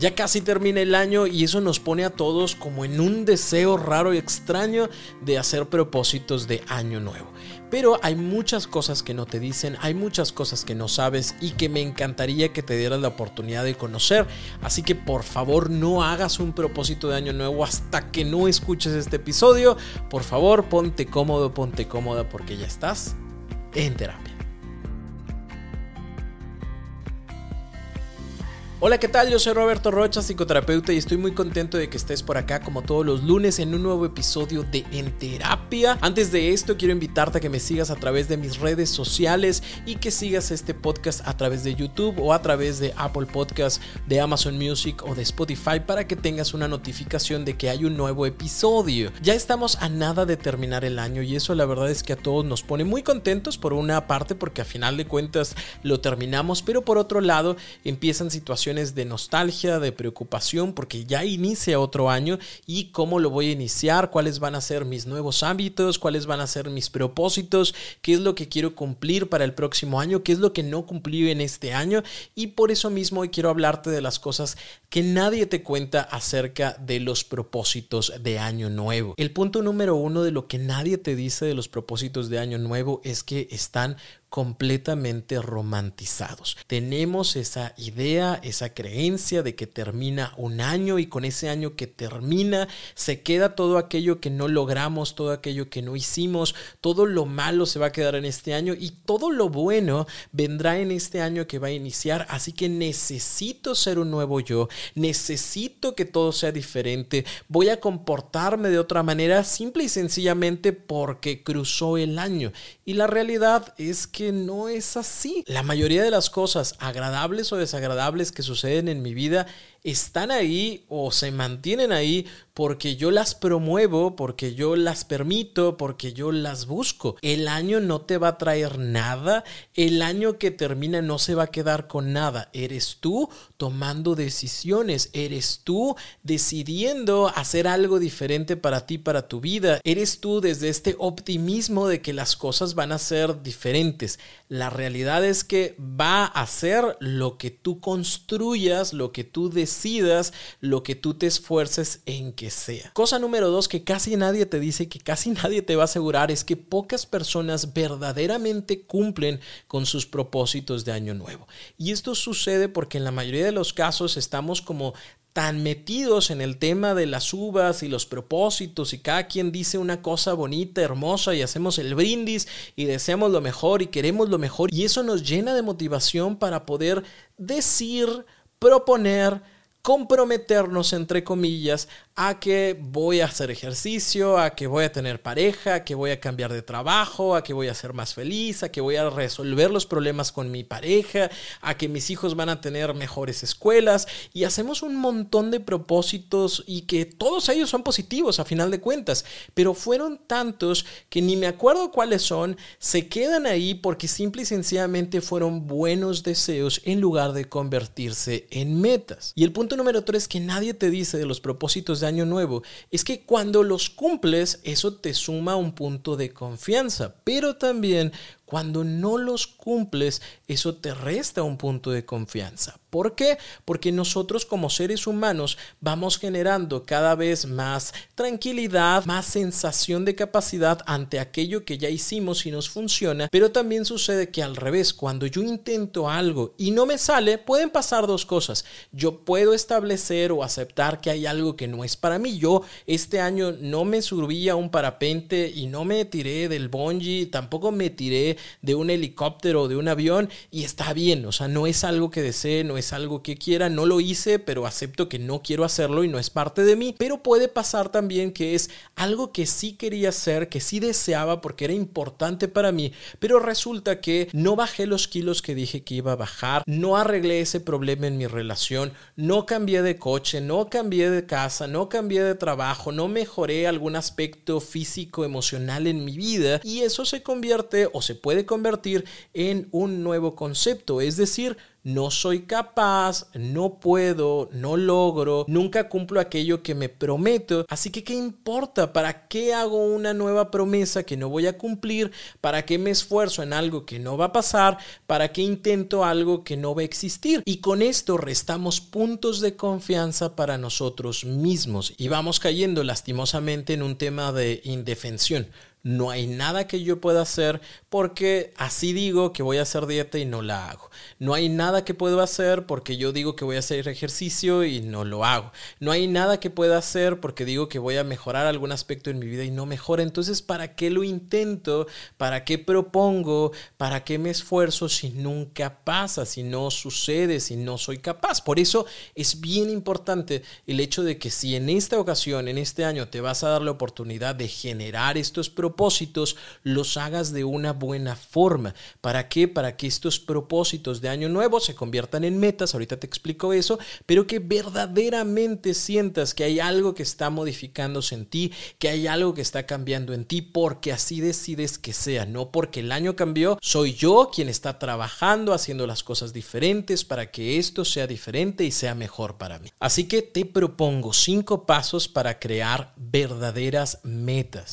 Ya casi termina el año y eso nos pone a todos como en un deseo raro y extraño de hacer propósitos de año nuevo. Pero hay muchas cosas que no te dicen, hay muchas cosas que no sabes y que me encantaría que te dieras la oportunidad de conocer. Así que por favor no hagas un propósito de año nuevo hasta que no escuches este episodio. Por favor ponte cómodo, ponte cómoda porque ya estás en terapia. Hola, ¿qué tal? Yo soy Roberto Rocha, psicoterapeuta, y estoy muy contento de que estés por acá como todos los lunes en un nuevo episodio de En Terapia. Antes de esto, quiero invitarte a que me sigas a través de mis redes sociales y que sigas este podcast a través de YouTube o a través de Apple Podcast, de Amazon Music o de Spotify para que tengas una notificación de que hay un nuevo episodio. Ya estamos a nada de terminar el año y eso la verdad es que a todos nos pone muy contentos por una parte porque a final de cuentas lo terminamos, pero por otro lado empiezan situaciones de nostalgia, de preocupación, porque ya inicia otro año y cómo lo voy a iniciar, cuáles van a ser mis nuevos hábitos, cuáles van a ser mis propósitos, qué es lo que quiero cumplir para el próximo año, qué es lo que no cumplí en este año y por eso mismo hoy quiero hablarte de las cosas que nadie te cuenta acerca de los propósitos de año nuevo. El punto número uno de lo que nadie te dice de los propósitos de año nuevo es que están completamente romantizados. Tenemos esa idea, esa creencia de que termina un año y con ese año que termina se queda todo aquello que no logramos, todo aquello que no hicimos, todo lo malo se va a quedar en este año y todo lo bueno vendrá en este año que va a iniciar. Así que necesito ser un nuevo yo, necesito que todo sea diferente, voy a comportarme de otra manera simple y sencillamente porque cruzó el año. Y la realidad es que no es así. La mayoría de las cosas agradables o desagradables que suceden en mi vida están ahí o se mantienen ahí porque yo las promuevo, porque yo las permito, porque yo las busco. El año no te va a traer nada, el año que termina no se va a quedar con nada. Eres tú tomando decisiones, eres tú decidiendo hacer algo diferente para ti, para tu vida. Eres tú desde este optimismo de que las cosas van a ser diferentes. La realidad es que va a ser lo que tú construyas, lo que tú decidas, lo que tú te esfuerces en que sea. Cosa número dos que casi nadie te dice, que casi nadie te va a asegurar, es que pocas personas verdaderamente cumplen con sus propósitos de año nuevo. Y esto sucede porque en la mayoría de los casos estamos como tan metidos en el tema de las uvas y los propósitos y cada quien dice una cosa bonita, hermosa y hacemos el brindis y deseamos lo mejor y queremos lo mejor y eso nos llena de motivación para poder decir, proponer, comprometernos, entre comillas, a que voy a hacer ejercicio, a que voy a tener pareja, a que voy a cambiar de trabajo, a que voy a ser más feliz, a que voy a resolver los problemas con mi pareja, a que mis hijos van a tener mejores escuelas y hacemos un montón de propósitos y que todos ellos son positivos a final de cuentas, pero fueron tantos que ni me acuerdo cuáles son, se quedan ahí porque simple y sencillamente fueron buenos deseos en lugar de convertirse en metas. Y el punto número tres que nadie te dice de los propósitos de año nuevo. Es que cuando los cumples, eso te suma un punto de confianza, pero también cuando no los cumples, eso te resta un punto de confianza. ¿Por qué? Porque nosotros como seres humanos vamos generando cada vez más tranquilidad, más sensación de capacidad ante aquello que ya hicimos y nos funciona, pero también sucede que al revés, cuando yo intento algo y no me sale, pueden pasar dos cosas. Yo puedo establecer o aceptar que hay algo que no es para mí. Yo este año no me subí a un parapente y no me tiré del bungee, tampoco me tiré de un helicóptero o de un avión y está bien, o sea, no es algo que desee, no es algo que quiera, no lo hice, pero acepto que no quiero hacerlo y no es parte de mí, pero puede pasar también que es algo que sí quería hacer, que sí deseaba porque era importante para mí, pero resulta que no bajé los kilos que dije que iba a bajar, no arreglé ese problema en mi relación, no cambié de coche, no cambié de casa, no cambié de trabajo, no mejoré algún aspecto físico, emocional en mi vida y eso se convierte o se puede convertir en un nuevo concepto, es decir, no soy capaz, no puedo, no logro, nunca cumplo aquello que me prometo. Así que, ¿qué importa? ¿Para qué hago una nueva promesa que no voy a cumplir? ¿Para qué me esfuerzo en algo que no va a pasar? ¿Para qué intento algo que no va a existir? Y con esto restamos puntos de confianza para nosotros mismos y vamos cayendo lastimosamente en un tema de indefensión no hay nada que yo pueda hacer porque así digo que voy a hacer dieta y no la hago. No hay nada que puedo hacer porque yo digo que voy a hacer ejercicio y no lo hago. No hay nada que pueda hacer porque digo que voy a mejorar algún aspecto en mi vida y no mejora. Entonces, ¿para qué lo intento? ¿Para qué propongo? ¿Para qué me esfuerzo si nunca pasa, si no sucede, si no soy capaz? Por eso es bien importante el hecho de que si en esta ocasión, en este año, te vas a dar la oportunidad de generar estos propósitos, propósitos los hagas de una buena forma. ¿Para qué? Para que estos propósitos de año nuevo se conviertan en metas, ahorita te explico eso, pero que verdaderamente sientas que hay algo que está modificándose en ti, que hay algo que está cambiando en ti, porque así decides que sea, no porque el año cambió, soy yo quien está trabajando, haciendo las cosas diferentes para que esto sea diferente y sea mejor para mí. Así que te propongo cinco pasos para crear verdaderas metas.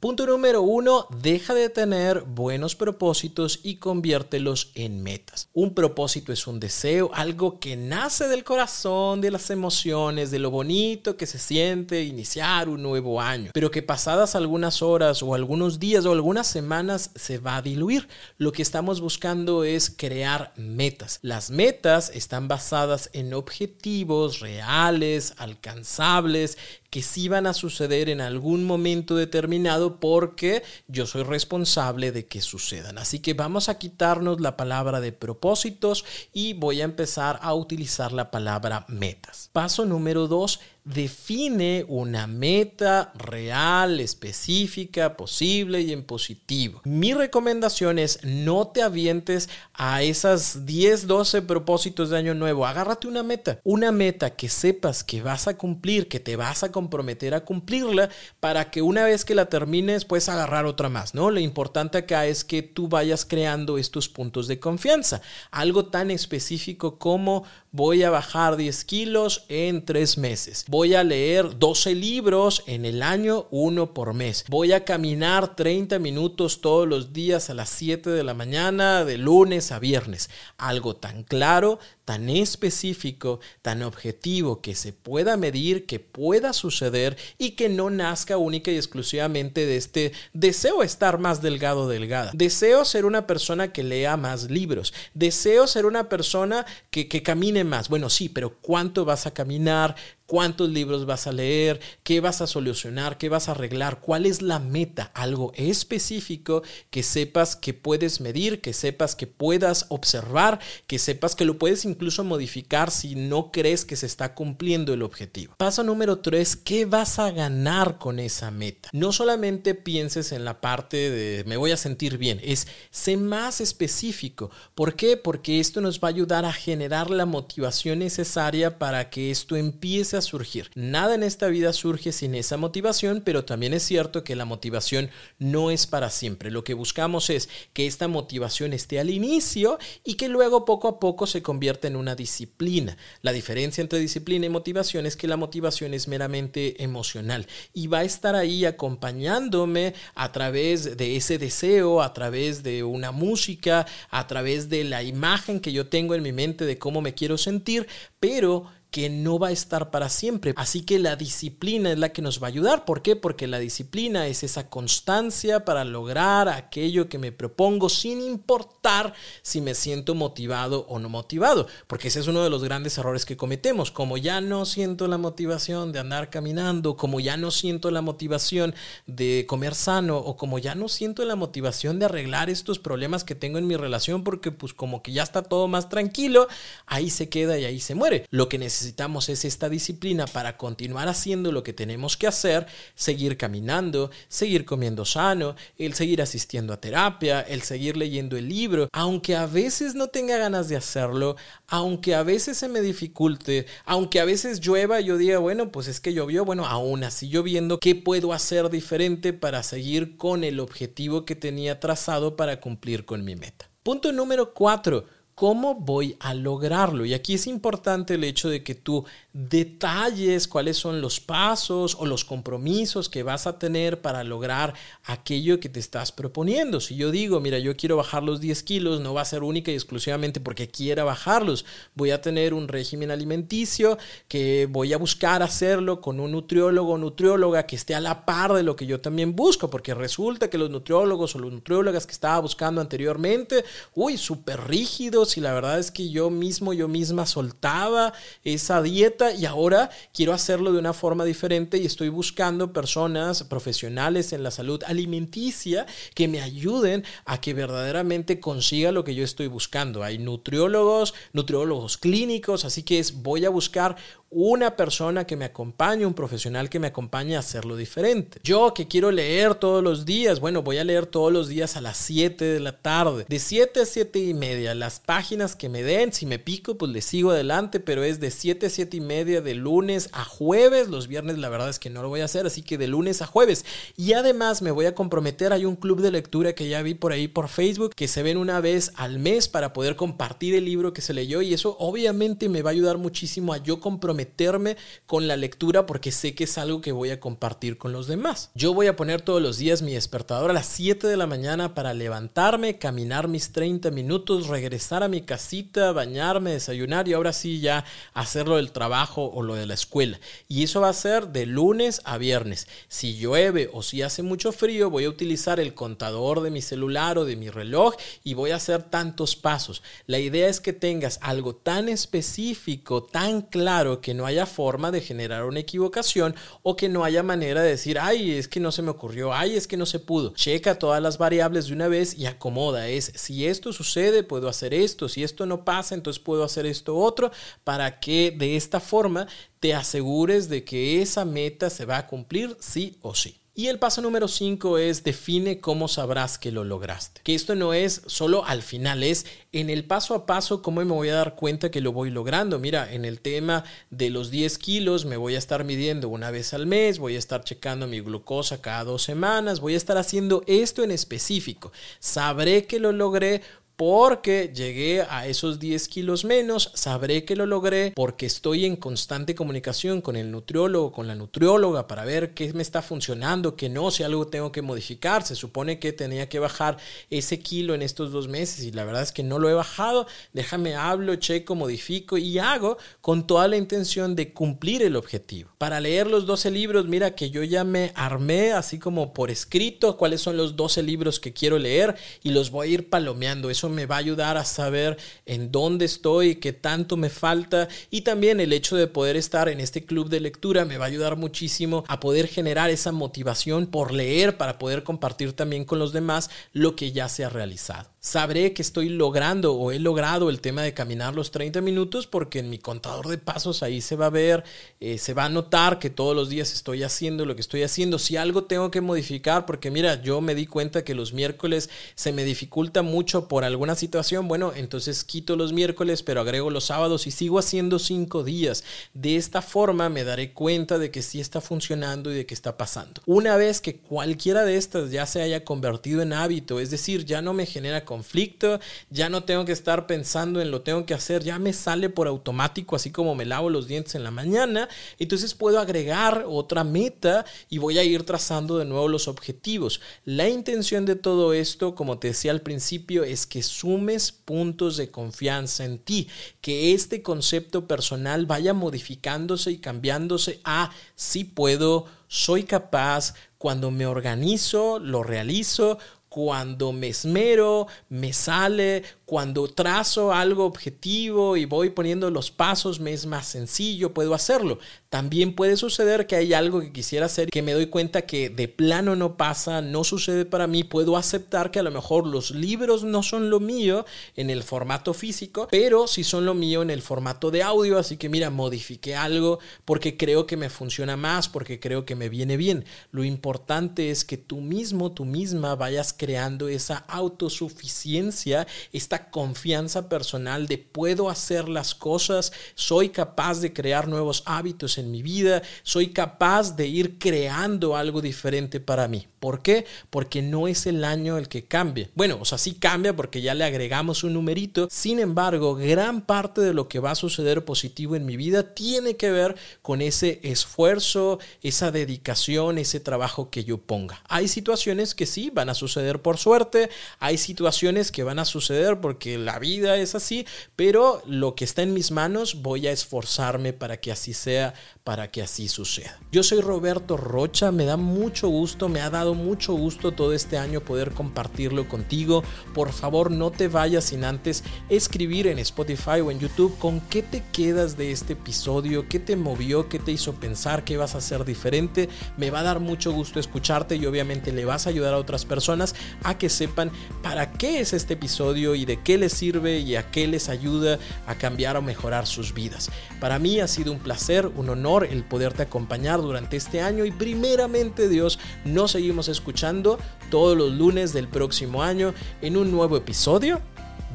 Punto número uno, deja de tener buenos propósitos y conviértelos en metas. Un propósito es un deseo, algo que nace del corazón, de las emociones, de lo bonito que se siente iniciar un nuevo año, pero que pasadas algunas horas o algunos días o algunas semanas se va a diluir. Lo que estamos buscando es crear metas. Las metas están basadas en objetivos reales, alcanzables, que sí van a suceder en algún momento determinado porque yo soy responsable de que sucedan. Así que vamos a quitarnos la palabra de propósitos y voy a empezar a utilizar la palabra metas. Paso número dos, define una meta real, específica, posible y en positivo. Mi recomendación es no te avientes a esas 10, 12 propósitos de año nuevo. Agárrate una meta, una meta que sepas que vas a cumplir, que te vas a comprometer a cumplirla para que una vez que la termines puedes agarrar otra más, ¿no? Lo importante acá es que tú vayas creando estos puntos de confianza. Algo tan específico como voy a bajar 10 kilos en 3 meses Voy a leer 12 libros en el año, uno por mes. Voy a caminar 30 minutos todos los días a las 7 de la mañana, de lunes a viernes. Algo tan claro, tan específico, tan objetivo, que se pueda medir, que pueda suceder y que no nazca única y exclusivamente de este deseo estar más delgado delgada. Deseo ser una persona que lea más libros. Deseo ser una persona que, que camine más. Bueno, sí, pero ¿cuánto vas a caminar? Cuántos libros vas a leer, qué vas a solucionar, qué vas a arreglar, cuál es la meta, algo específico que sepas que puedes medir, que sepas que puedas observar, que sepas que lo puedes incluso modificar si no crees que se está cumpliendo el objetivo. Paso número tres, ¿qué vas a ganar con esa meta? No solamente pienses en la parte de me voy a sentir bien, es sé más específico. ¿Por qué? Porque esto nos va a ayudar a generar la motivación necesaria para que esto empiece surgir. Nada en esta vida surge sin esa motivación, pero también es cierto que la motivación no es para siempre. Lo que buscamos es que esta motivación esté al inicio y que luego poco a poco se convierta en una disciplina. La diferencia entre disciplina y motivación es que la motivación es meramente emocional y va a estar ahí acompañándome a través de ese deseo, a través de una música, a través de la imagen que yo tengo en mi mente de cómo me quiero sentir, pero que no va a estar para siempre. Así que la disciplina es la que nos va a ayudar. ¿Por qué? Porque la disciplina es esa constancia para lograr aquello que me propongo sin importar si me siento motivado o no motivado. Porque ese es uno de los grandes errores que cometemos. Como ya no siento la motivación de andar caminando, como ya no siento la motivación de comer sano o como ya no siento la motivación de arreglar estos problemas que tengo en mi relación porque pues como que ya está todo más tranquilo, ahí se queda y ahí se muere. Lo que necesitamos necesitamos es esta disciplina para continuar haciendo lo que tenemos que hacer, seguir caminando, seguir comiendo sano, el seguir asistiendo a terapia, el seguir leyendo el libro, aunque a veces no tenga ganas de hacerlo, aunque a veces se me dificulte, aunque a veces llueva, yo diga, bueno, pues es que llovió, bueno, aún así lloviendo, ¿qué puedo hacer diferente para seguir con el objetivo que tenía trazado para cumplir con mi meta? Punto número cuatro ¿Cómo voy a lograrlo? Y aquí es importante el hecho de que tú detalles cuáles son los pasos o los compromisos que vas a tener para lograr aquello que te estás proponiendo. Si yo digo, mira, yo quiero bajar los 10 kilos, no va a ser única y exclusivamente porque quiera bajarlos. Voy a tener un régimen alimenticio que voy a buscar hacerlo con un nutriólogo o nutrióloga que esté a la par de lo que yo también busco, porque resulta que los nutriólogos o los nutriólogas que estaba buscando anteriormente, uy, súper rígidos y la verdad es que yo mismo, yo misma soltaba esa dieta y ahora quiero hacerlo de una forma diferente y estoy buscando personas profesionales en la salud alimenticia que me ayuden a que verdaderamente consiga lo que yo estoy buscando. Hay nutriólogos, nutriólogos clínicos, así que es, voy a buscar una persona que me acompañe, un profesional que me acompañe a hacerlo diferente. Yo que quiero leer todos los días, bueno, voy a leer todos los días a las 7 de la tarde, de 7 a 7 y media, las páginas que me den, si me pico, pues le sigo adelante, pero es de 7 a 7 y media de lunes a jueves, los viernes la verdad es que no lo voy a hacer, así que de lunes a jueves. Y además me voy a comprometer, hay un club de lectura que ya vi por ahí por Facebook, que se ven una vez al mes para poder compartir el libro que se leyó y eso obviamente me va a ayudar muchísimo a yo comprometer meterme con la lectura porque sé que es algo que voy a compartir con los demás. Yo voy a poner todos los días mi despertador a las 7 de la mañana para levantarme, caminar mis 30 minutos, regresar a mi casita, bañarme, desayunar y ahora sí ya hacerlo del trabajo o lo de la escuela. Y eso va a ser de lunes a viernes. Si llueve o si hace mucho frío, voy a utilizar el contador de mi celular o de mi reloj y voy a hacer tantos pasos. La idea es que tengas algo tan específico, tan claro que que no haya forma de generar una equivocación o que no haya manera de decir, ay, es que no se me ocurrió, ay, es que no se pudo. Checa todas las variables de una vez y acomoda. Es, si esto sucede, puedo hacer esto, si esto no pasa, entonces puedo hacer esto otro, para que de esta forma te asegures de que esa meta se va a cumplir sí o sí. Y el paso número 5 es define cómo sabrás que lo lograste. Que esto no es solo al final, es en el paso a paso cómo me voy a dar cuenta que lo voy logrando. Mira, en el tema de los 10 kilos me voy a estar midiendo una vez al mes, voy a estar checando mi glucosa cada dos semanas, voy a estar haciendo esto en específico. Sabré que lo logré porque llegué a esos 10 kilos menos, sabré que lo logré porque estoy en constante comunicación con el nutriólogo, con la nutrióloga para ver qué me está funcionando, qué no, si algo tengo que modificar. Se supone que tenía que bajar ese kilo en estos dos meses y la verdad es que no lo he bajado. Déjame hablo, checo, modifico y hago con toda la intención de cumplir el objetivo. Para leer los 12 libros, mira que yo ya me armé así como por escrito cuáles son los 12 libros que quiero leer y los voy a ir palomeando. Eso me va a ayudar a saber en dónde estoy, qué tanto me falta y también el hecho de poder estar en este club de lectura me va a ayudar muchísimo a poder generar esa motivación por leer para poder compartir también con los demás lo que ya se ha realizado. Sabré que estoy logrando o he logrado el tema de caminar los 30 minutos porque en mi contador de pasos ahí se va a ver, eh, se va a notar que todos los días estoy haciendo lo que estoy haciendo. Si algo tengo que modificar, porque mira, yo me di cuenta que los miércoles se me dificulta mucho por algo alguna situación, bueno, entonces quito los miércoles, pero agrego los sábados y sigo haciendo cinco días. De esta forma me daré cuenta de que sí está funcionando y de que está pasando. Una vez que cualquiera de estas ya se haya convertido en hábito, es decir, ya no me genera conflicto, ya no tengo que estar pensando en lo tengo que hacer, ya me sale por automático, así como me lavo los dientes en la mañana, entonces puedo agregar otra meta y voy a ir trazando de nuevo los objetivos. La intención de todo esto, como te decía al principio, es que sumes puntos de confianza en ti, que este concepto personal vaya modificándose y cambiándose a si puedo, soy capaz, cuando me organizo, lo realizo, cuando me esmero, me sale, cuando trazo algo objetivo y voy poniendo los pasos, me es más sencillo, puedo hacerlo. También puede suceder que hay algo que quisiera hacer que me doy cuenta que de plano no pasa, no sucede para mí, puedo aceptar que a lo mejor los libros no son lo mío en el formato físico, pero sí son lo mío en el formato de audio, así que mira, modifiqué algo porque creo que me funciona más, porque creo que me viene bien. Lo importante es que tú mismo, tú misma vayas creando esa autosuficiencia, esta confianza personal de puedo hacer las cosas, soy capaz de crear nuevos hábitos en mi vida, soy capaz de ir creando algo diferente para mí. ¿Por qué? Porque no es el año el que cambie. Bueno, o sea, sí cambia porque ya le agregamos un numerito. Sin embargo, gran parte de lo que va a suceder positivo en mi vida tiene que ver con ese esfuerzo, esa dedicación, ese trabajo que yo ponga. Hay situaciones que sí van a por suerte, hay situaciones que van a suceder porque la vida es así, pero lo que está en mis manos voy a esforzarme para que así sea, para que así suceda. Yo soy Roberto Rocha, me da mucho gusto, me ha dado mucho gusto todo este año poder compartirlo contigo. Por favor, no te vayas sin antes escribir en Spotify o en YouTube con qué te quedas de este episodio, qué te movió, qué te hizo pensar, qué vas a hacer diferente. Me va a dar mucho gusto escucharte y obviamente le vas a ayudar a otras personas a que sepan para qué es este episodio y de qué les sirve y a qué les ayuda a cambiar o mejorar sus vidas. Para mí ha sido un placer, un honor el poderte acompañar durante este año y primeramente Dios nos seguimos escuchando todos los lunes del próximo año en un nuevo episodio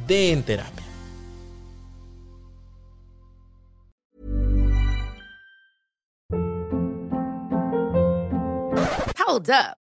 de En Terapia. Hold up.